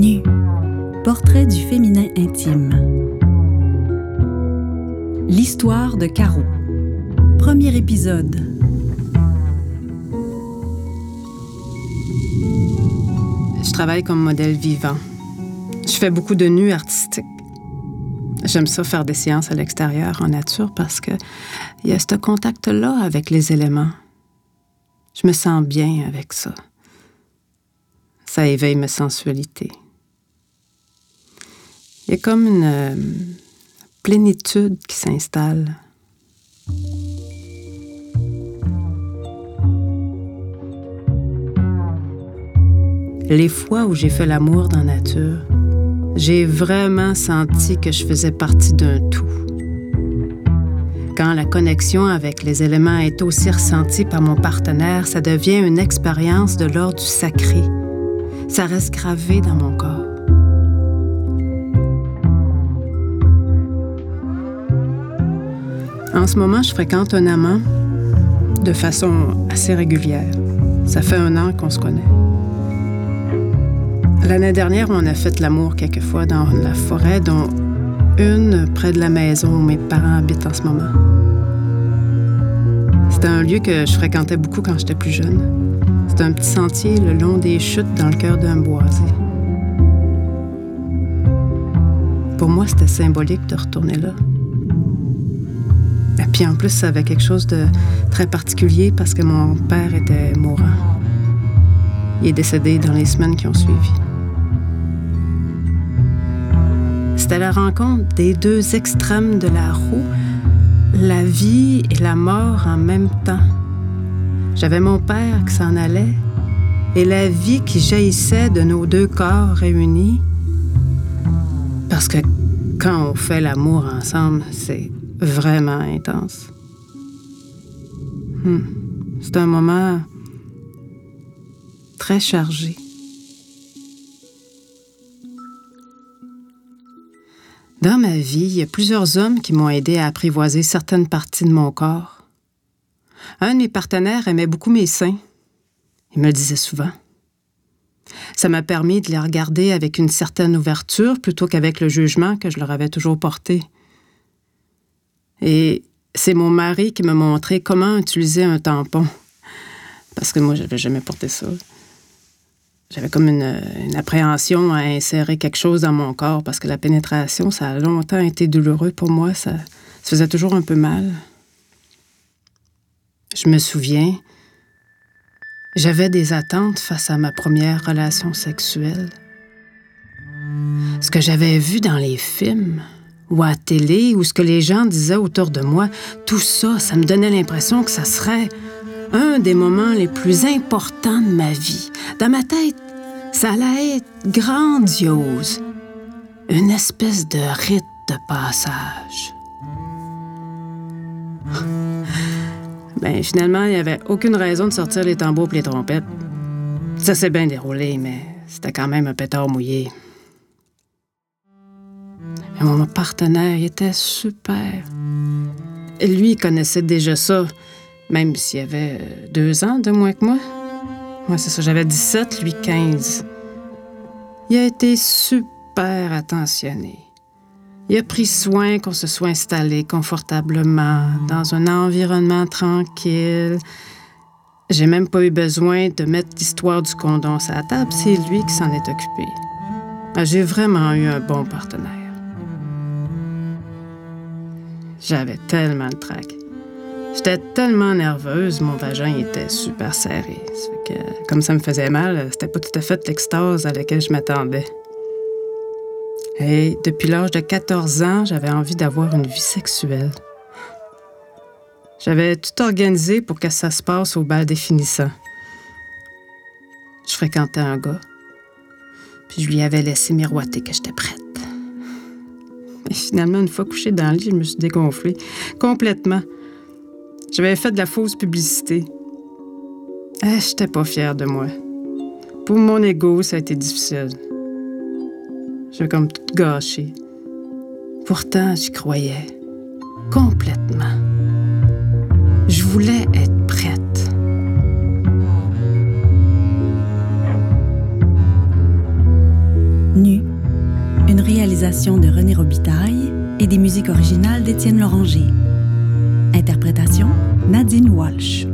Nu. Portrait du féminin intime. L'histoire de Caro. Premier épisode. Je travaille comme modèle vivant. Je fais beaucoup de nus artistiques. J'aime ça faire des séances à l'extérieur, en nature, parce que il y a ce contact-là avec les éléments. Je me sens bien avec ça. Ça éveille ma sensualité. Il y a comme une euh, plénitude qui s'installe. Les fois où j'ai fait l'amour dans la nature, j'ai vraiment senti que je faisais partie d'un tout. Quand la connexion avec les éléments est aussi ressentie par mon partenaire, ça devient une expérience de l'ordre du sacré. Ça reste gravé dans mon corps. En ce moment, je fréquente un amant de façon assez régulière. Ça fait un an qu'on se connaît. L'année dernière, on a fait l'amour quelquefois dans la forêt, dont une près de la maison où mes parents habitent en ce moment. C'était un lieu que je fréquentais beaucoup quand j'étais plus jeune. C'était un petit sentier le long des chutes dans le cœur d'un boisé. Pour moi, c'était symbolique de retourner là. Puis en plus, ça avait quelque chose de très particulier parce que mon père était mourant. Il est décédé dans les semaines qui ont suivi. C'était la rencontre des deux extrêmes de la roue, la vie et la mort en même temps. J'avais mon père qui s'en allait et la vie qui jaillissait de nos deux corps réunis. Parce que quand on fait l'amour ensemble, c'est vraiment intense. Hmm. C'est un moment très chargé. Dans ma vie, il y a plusieurs hommes qui m'ont aidé à apprivoiser certaines parties de mon corps. Un de mes partenaires aimait beaucoup mes seins. Il me le disait souvent. Ça m'a permis de les regarder avec une certaine ouverture plutôt qu'avec le jugement que je leur avais toujours porté. Et c'est mon mari qui m'a montré comment utiliser un tampon. Parce que moi, je n'avais jamais porté ça j'avais comme une, appréhension à insérer quelque chose dans mon corps parce que la pénétration, ça a longtemps été douloureux pour moi. Ça, ça faisait toujours un peu mal. Je me souviens, j'avais des attentes face à ma première relation sexuelle. Ce que j'avais vu dans les films ou à la télé ou ce que les gens disaient autour de moi, tout ça, ça me donnait l'impression que ça serait un des moments les plus importants de ma vie. Dans ma tête, ça allait être grandiose. Une espèce de rite de passage. ben, finalement, il n'y avait aucune raison de sortir les tambours et les trompettes. Ça s'est bien déroulé, mais c'était quand même un pétard mouillé. Mon partenaire, était super. Lui, il connaissait déjà ça même s'il avait deux ans de moins que moi. Moi, c'est ça, j'avais 17, lui 15. Il a été super attentionné. Il a pris soin qu'on se soit installé confortablement, dans un environnement tranquille. J'ai même pas eu besoin de mettre l'histoire du condom à la table, c'est lui qui s'en est occupé. Ah, j'ai vraiment eu un bon partenaire. J'avais tellement de trac. J'étais tellement nerveuse, mon vagin était super serré. comme ça me faisait mal, c'était pas tout à fait l'extase à laquelle je m'attendais. Et depuis l'âge de 14 ans, j'avais envie d'avoir une vie sexuelle. J'avais tout organisé pour que ça se passe au bal définissant. Je fréquentais un gars, puis je lui avais laissé miroiter que j'étais prête. Mais finalement, une fois couchée dans le lit, je me suis dégonflée complètement. J'avais fait de la fausse publicité. Ah, j'étais pas fière de moi. Pour mon ego, ça a été difficile. J'ai comme tout gâché. Pourtant, j'y croyais. Complètement. De René Robitaille et des musiques originales d'Étienne Loranger. Interprétation Nadine Walsh.